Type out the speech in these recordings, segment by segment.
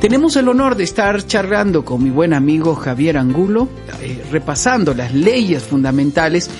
Tenemos el honor de estar charlando con mi buen amigo Javier Angulo, eh, repasando las leyes fundamentales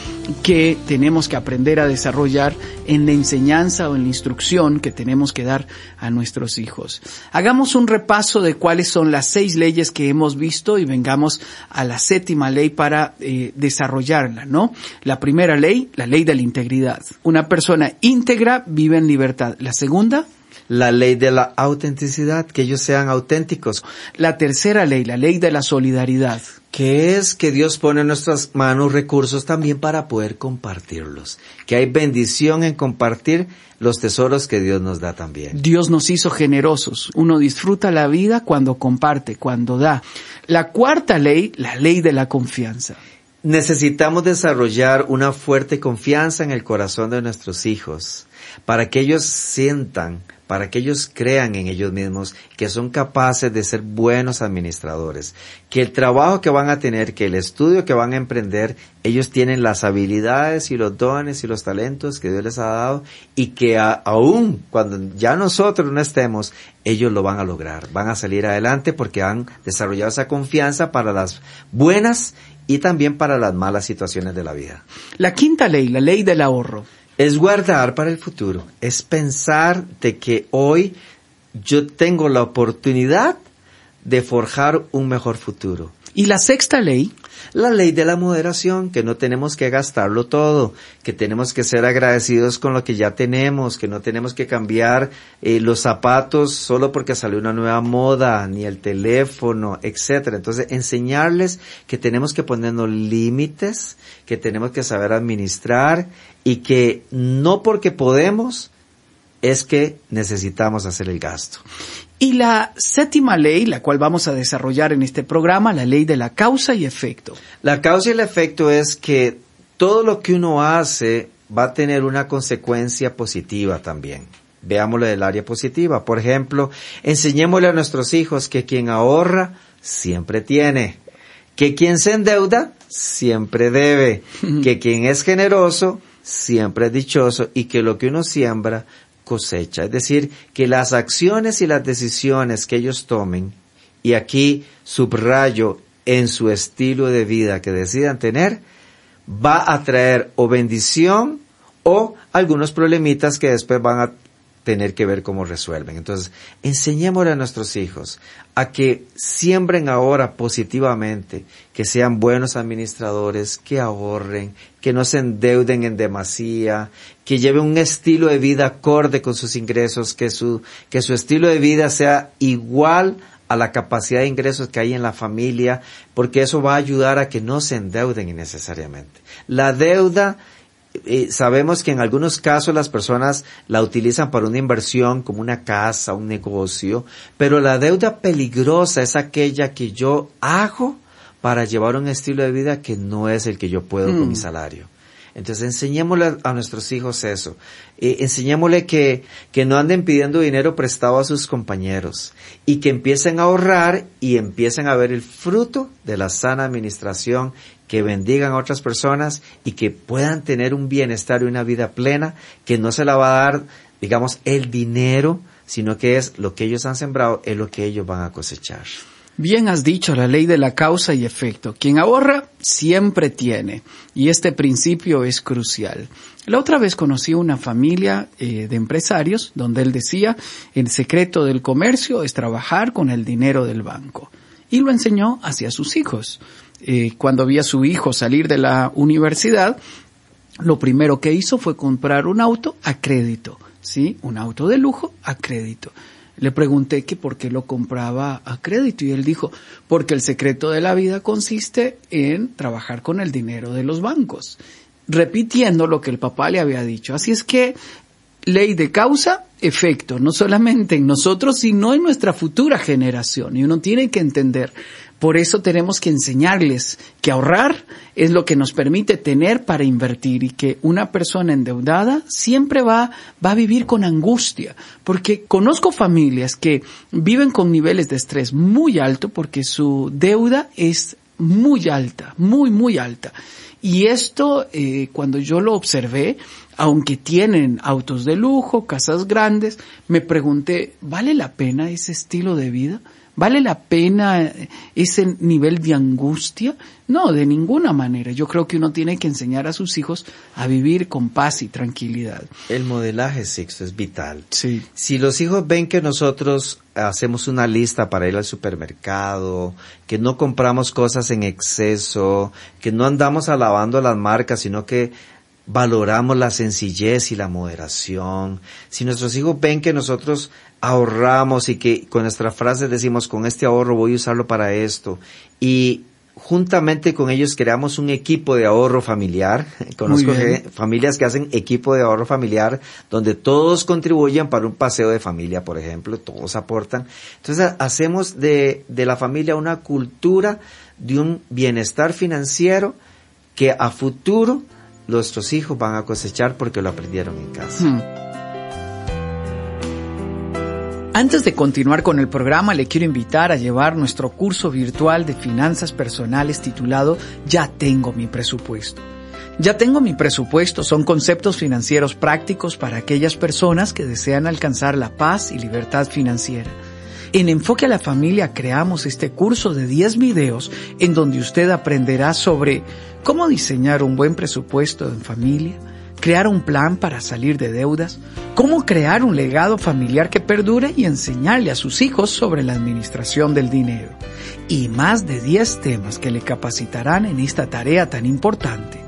que tenemos que aprender a desarrollar en la enseñanza o en la instrucción que tenemos que dar a nuestros hijos. Hagamos un repaso de cuáles son las seis leyes que hemos visto y vengamos a la séptima ley para eh, desarrollarla, ¿no? La primera ley, la ley de la integridad. Una persona íntegra vive en libertad. La segunda, la ley de la autenticidad, que ellos sean auténticos. La tercera ley, la ley de la solidaridad. Que es que Dios pone en nuestras manos recursos también para poder compartirlos. Que hay bendición en compartir los tesoros que Dios nos da también. Dios nos hizo generosos. Uno disfruta la vida cuando comparte, cuando da. La cuarta ley, la ley de la confianza. Necesitamos desarrollar una fuerte confianza en el corazón de nuestros hijos para que ellos sientan para que ellos crean en ellos mismos que son capaces de ser buenos administradores, que el trabajo que van a tener, que el estudio que van a emprender, ellos tienen las habilidades y los dones y los talentos que Dios les ha dado y que aún cuando ya nosotros no estemos, ellos lo van a lograr, van a salir adelante porque han desarrollado esa confianza para las buenas y también para las malas situaciones de la vida. La quinta ley, la ley del ahorro es guardar para el futuro, es pensar de que hoy yo tengo la oportunidad de forjar un mejor futuro. ¿Y la sexta ley? La ley de la moderación, que no tenemos que gastarlo todo, que tenemos que ser agradecidos con lo que ya tenemos, que no tenemos que cambiar eh, los zapatos solo porque salió una nueva moda, ni el teléfono, etcétera. Entonces, enseñarles que tenemos que ponernos límites, que tenemos que saber administrar y que no porque podemos es que necesitamos hacer el gasto. Y la séptima ley, la cual vamos a desarrollar en este programa, la ley de la causa y efecto. La causa y el efecto es que todo lo que uno hace va a tener una consecuencia positiva también. Veámoslo del área positiva. Por ejemplo, enseñémosle a nuestros hijos que quien ahorra siempre tiene, que quien se endeuda siempre debe, que quien es generoso siempre es dichoso y que lo que uno siembra cosecha. Es decir, que las acciones y las decisiones que ellos tomen, y aquí subrayo en su estilo de vida que decidan tener, va a traer o bendición o algunos problemitas que después van a tener que ver cómo resuelven. Entonces, enseñémosle a nuestros hijos a que siembren ahora positivamente, que sean buenos administradores, que ahorren, que no se endeuden en demasía, que lleven un estilo de vida acorde con sus ingresos, que su, que su estilo de vida sea igual a la capacidad de ingresos que hay en la familia, porque eso va a ayudar a que no se endeuden innecesariamente. La deuda eh, sabemos que en algunos casos las personas la utilizan para una inversión como una casa, un negocio, pero la deuda peligrosa es aquella que yo hago para llevar un estilo de vida que no es el que yo puedo con mi mm. salario. Entonces enseñémosle a nuestros hijos eso. Eh, enseñémosle que, que no anden pidiendo dinero prestado a sus compañeros y que empiecen a ahorrar y empiecen a ver el fruto de la sana administración, que bendigan a otras personas y que puedan tener un bienestar y una vida plena que no se la va a dar, digamos, el dinero, sino que es lo que ellos han sembrado, es lo que ellos van a cosechar. Bien has dicho la ley de la causa y efecto. Quien ahorra siempre tiene. Y este principio es crucial. La otra vez conocí una familia eh, de empresarios donde él decía, el secreto del comercio es trabajar con el dinero del banco. Y lo enseñó hacia sus hijos. Eh, cuando vi a su hijo salir de la universidad, lo primero que hizo fue comprar un auto a crédito. ¿Sí? Un auto de lujo a crédito. Le pregunté que por qué lo compraba a crédito y él dijo, porque el secreto de la vida consiste en trabajar con el dinero de los bancos, repitiendo lo que el papá le había dicho. Así es que ley de causa, efecto, no solamente en nosotros, sino en nuestra futura generación. Y uno tiene que entender por eso tenemos que enseñarles que ahorrar es lo que nos permite tener para invertir y que una persona endeudada siempre va, va a vivir con angustia. Porque conozco familias que viven con niveles de estrés muy alto porque su deuda es muy alta, muy, muy alta. Y esto, eh, cuando yo lo observé, aunque tienen autos de lujo, casas grandes, me pregunté, ¿vale la pena ese estilo de vida? ¿Vale la pena ese nivel de angustia? No, de ninguna manera. Yo creo que uno tiene que enseñar a sus hijos a vivir con paz y tranquilidad. El modelaje, Sixto, es vital. Sí. Si los hijos ven que nosotros hacemos una lista para ir al supermercado, que no compramos cosas en exceso, que no andamos alabando las marcas, sino que valoramos la sencillez y la moderación, si nuestros hijos ven que nosotros ahorramos y que con nuestras frases decimos con este ahorro voy a usarlo para esto y juntamente con ellos creamos un equipo de ahorro familiar. Conozco familias que hacen equipo de ahorro familiar donde todos contribuyen para un paseo de familia, por ejemplo, todos aportan. Entonces hacemos de, de la familia una cultura de un bienestar financiero que a futuro nuestros hijos van a cosechar porque lo aprendieron en casa. Hmm. Antes de continuar con el programa, le quiero invitar a llevar nuestro curso virtual de finanzas personales titulado Ya tengo mi presupuesto. Ya tengo mi presupuesto son conceptos financieros prácticos para aquellas personas que desean alcanzar la paz y libertad financiera. En Enfoque a la Familia creamos este curso de 10 videos en donde usted aprenderá sobre cómo diseñar un buen presupuesto en familia, crear un plan para salir de deudas, cómo crear un legado familiar que perdure y enseñarle a sus hijos sobre la administración del dinero. Y más de 10 temas que le capacitarán en esta tarea tan importante.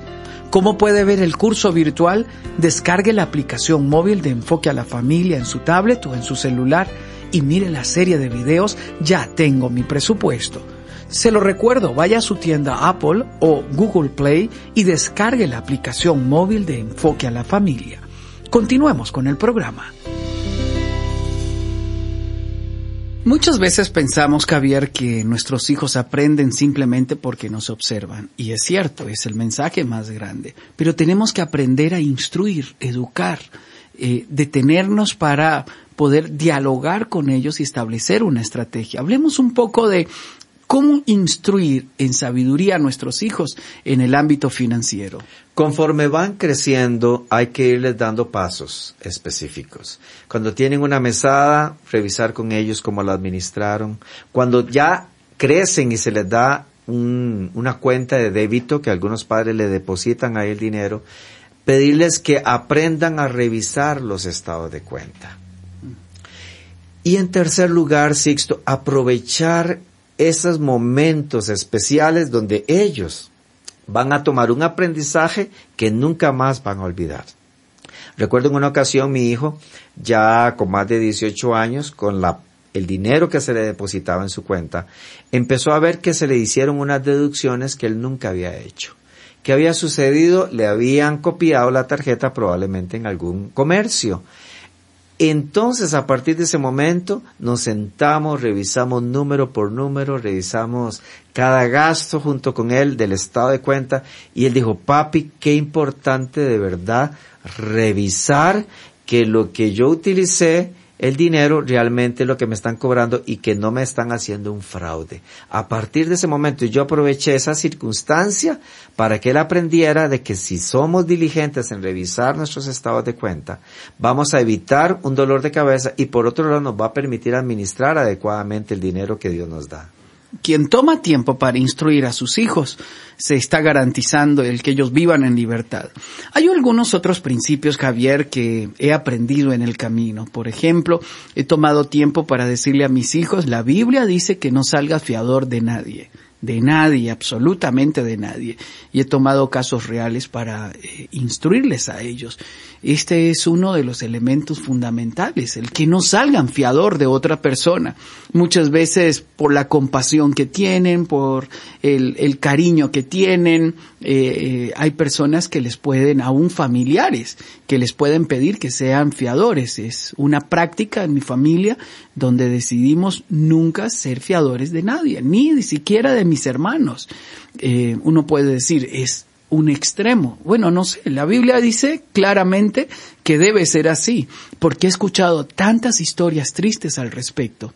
¿Cómo puede ver el curso virtual? Descargue la aplicación móvil de Enfoque a la Familia en su tablet o en su celular y mire la serie de videos Ya tengo mi presupuesto se lo recuerdo, vaya a su tienda Apple o Google Play y descargue la aplicación móvil de Enfoque a la Familia. Continuemos con el programa. Muchas veces pensamos, Javier, que nuestros hijos aprenden simplemente porque nos observan. Y es cierto, es el mensaje más grande. Pero tenemos que aprender a instruir, educar, eh, detenernos para poder dialogar con ellos y establecer una estrategia. Hablemos un poco de ¿Cómo instruir en sabiduría a nuestros hijos en el ámbito financiero? Conforme van creciendo, hay que irles dando pasos específicos. Cuando tienen una mesada, revisar con ellos cómo la administraron. Cuando ya crecen y se les da una cuenta de débito que algunos padres le depositan ahí el dinero, pedirles que aprendan a revisar los estados de cuenta. Y en tercer lugar, Sixto, aprovechar esos momentos especiales donde ellos van a tomar un aprendizaje que nunca más van a olvidar. Recuerdo en una ocasión mi hijo, ya con más de 18 años, con la, el dinero que se le depositaba en su cuenta, empezó a ver que se le hicieron unas deducciones que él nunca había hecho. ¿Qué había sucedido? Le habían copiado la tarjeta probablemente en algún comercio Entonces, a partir de ese momento, nos sentamos, revisamos número por número, revisamos cada gasto junto con él del estado de cuenta y él dijo, papi, qué importante de verdad revisar que lo que yo utilicé el dinero realmente lo que me están cobrando y que no me están haciendo un fraude. A partir de ese momento yo aproveché esa circunstancia para que él aprendiera de que si somos diligentes en revisar nuestros estados de cuenta, vamos a evitar un dolor de cabeza y por otro lado nos va a permitir administrar adecuadamente el dinero que Dios nos da quien toma tiempo para instruir a sus hijos se está garantizando el que ellos vivan en libertad. Hay algunos otros principios, Javier, que he aprendido en el camino. Por ejemplo, he tomado tiempo para decirle a mis hijos, la Biblia dice que no salga fiador de nadie de nadie, absolutamente de nadie. Y he tomado casos reales para eh, instruirles a ellos. Este es uno de los elementos fundamentales, el que no salgan fiador de otra persona. Muchas veces por la compasión que tienen, por el, el cariño que tienen, eh, hay personas que les pueden, aún familiares, que les pueden pedir que sean fiadores. Es una práctica en mi familia donde decidimos nunca ser fiadores de nadie, ni siquiera de mis hermanos. Eh, uno puede decir, es un extremo. Bueno, no sé, la Biblia dice claramente que debe ser así, porque he escuchado tantas historias tristes al respecto.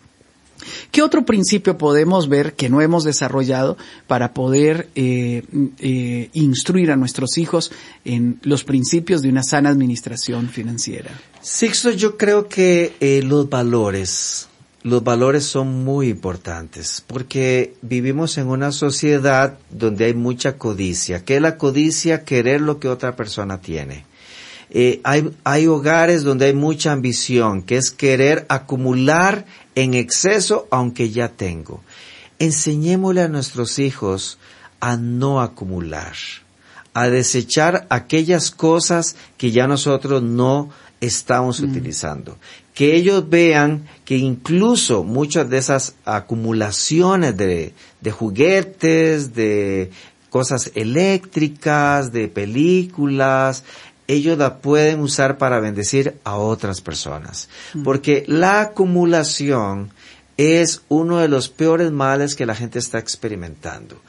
¿Qué otro principio podemos ver que no hemos desarrollado para poder eh, eh, instruir a nuestros hijos en los principios de una sana administración financiera? Sixto, yo creo que los valores, los valores son muy importantes porque vivimos en una sociedad donde hay mucha codicia. ¿Qué es la codicia? Querer lo que otra persona tiene. Eh, hay, hay hogares donde hay mucha ambición, que es querer acumular en exceso aunque ya tengo. Enseñémosle a nuestros hijos a no acumular, a desechar aquellas cosas que ya nosotros no estamos mm. utilizando. Que ellos vean que incluso muchas de esas acumulaciones de, de juguetes, de cosas eléctricas, de películas, ellos la pueden usar para bendecir a otras personas. Mm. Porque la acumulación es uno de los peores males que la gente está experimentando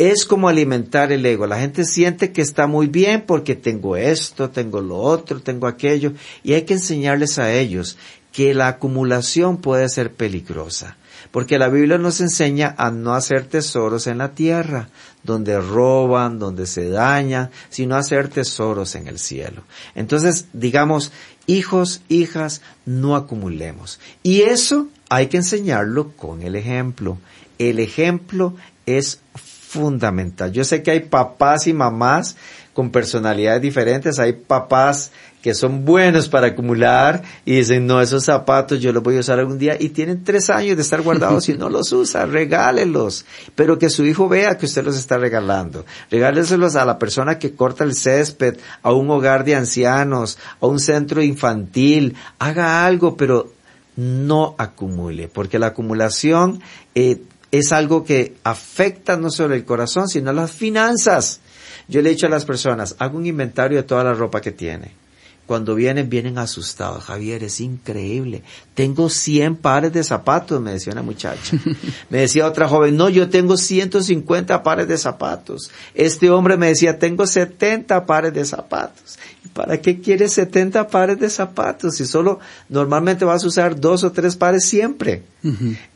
es como alimentar el ego. La gente siente que está muy bien porque tengo esto, tengo lo otro, tengo aquello, y hay que enseñarles a ellos que la acumulación puede ser peligrosa, porque la Biblia nos enseña a no hacer tesoros en la tierra, donde roban, donde se dañan, sino hacer tesoros en el cielo. Entonces, digamos, hijos, hijas, no acumulemos. Y eso hay que enseñarlo con el ejemplo. El ejemplo es fundamental. Yo sé que hay papás y mamás con personalidades diferentes, hay papás que son buenos para acumular y dicen, no, esos zapatos yo los voy a usar algún día. Y tienen tres años de estar guardados y no los usa, regálelos, pero que su hijo vea que usted los está regalando. Regáleselos a la persona que corta el césped, a un hogar de ancianos, a un centro infantil, haga algo, pero no acumule, porque la acumulación eh, es algo que afecta no solo el corazón, sino las finanzas. Yo le he dicho a las personas, hago un inventario de toda la ropa que tiene. Cuando vienen, vienen asustados. Javier, es increíble. Tengo 100 pares de zapatos, me decía una muchacha. Me decía otra joven, no, yo tengo 150 pares de zapatos. Este hombre me decía, tengo 70 pares de zapatos. ¿Para qué quieres 70 pares de zapatos si solo normalmente vas a usar dos o tres pares siempre?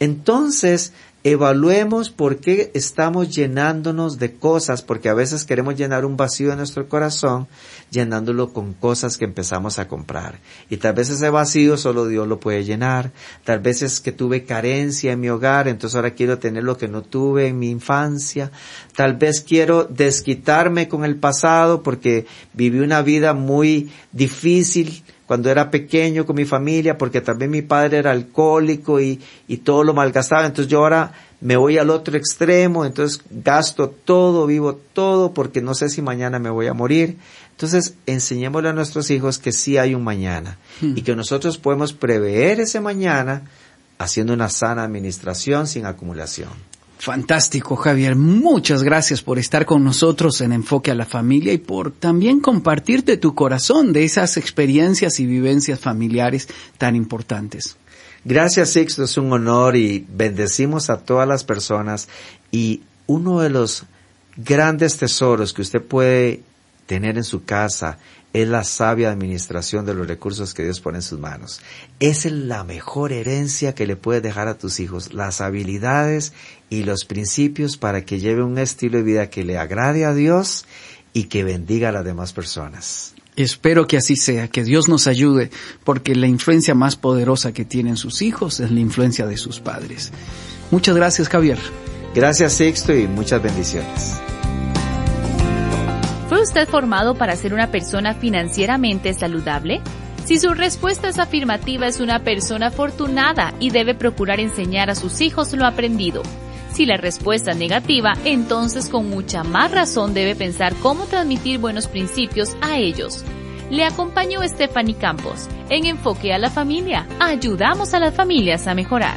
Entonces, evaluemos por qué estamos llenándonos de cosas, porque a veces queremos llenar un vacío en nuestro corazón llenándolo con cosas que empezamos a comprar. Y tal vez ese vacío solo Dios lo puede llenar. Tal vez es que tuve carencia en mi hogar, entonces ahora quiero tener lo que no tuve en mi infancia. Tal vez quiero desquitarme con el pasado porque viví una vida muy difícil cuando era pequeño con mi familia, porque también mi padre era alcohólico y, y todo lo malgastaba. Entonces yo ahora me voy al otro extremo, entonces gasto todo, vivo todo, porque no sé si mañana me voy a morir. Entonces enseñémosle a nuestros hijos que sí hay un mañana y que nosotros podemos prever ese mañana haciendo una sana administración sin acumulación. Fantástico, Javier. Muchas gracias por estar con nosotros en Enfoque a la Familia y por también compartirte tu corazón de esas experiencias y vivencias familiares tan importantes. Gracias, Sixto. Es un honor y bendecimos a todas las personas. Y uno de los grandes tesoros que usted puede tener en su casa es la sabia administración de los recursos que Dios pone en sus manos. Es la mejor herencia que le puedes dejar a tus hijos, las habilidades y los principios para que lleve un estilo de vida que le agrade a Dios y que bendiga a las demás personas. Espero que así sea, que Dios nos ayude, porque la influencia más poderosa que tienen sus hijos es la influencia de sus padres. Muchas gracias, Javier. Gracias, Sixto, y muchas bendiciones. ¿Fue usted formado para ser una persona financieramente saludable? Si su respuesta es afirmativa, es una persona afortunada y debe procurar enseñar a sus hijos lo aprendido. Si la respuesta es negativa, entonces con mucha más razón debe pensar cómo transmitir buenos principios a ellos. Le acompañó Stephanie Campos en Enfoque a la Familia. Ayudamos a las familias a mejorar.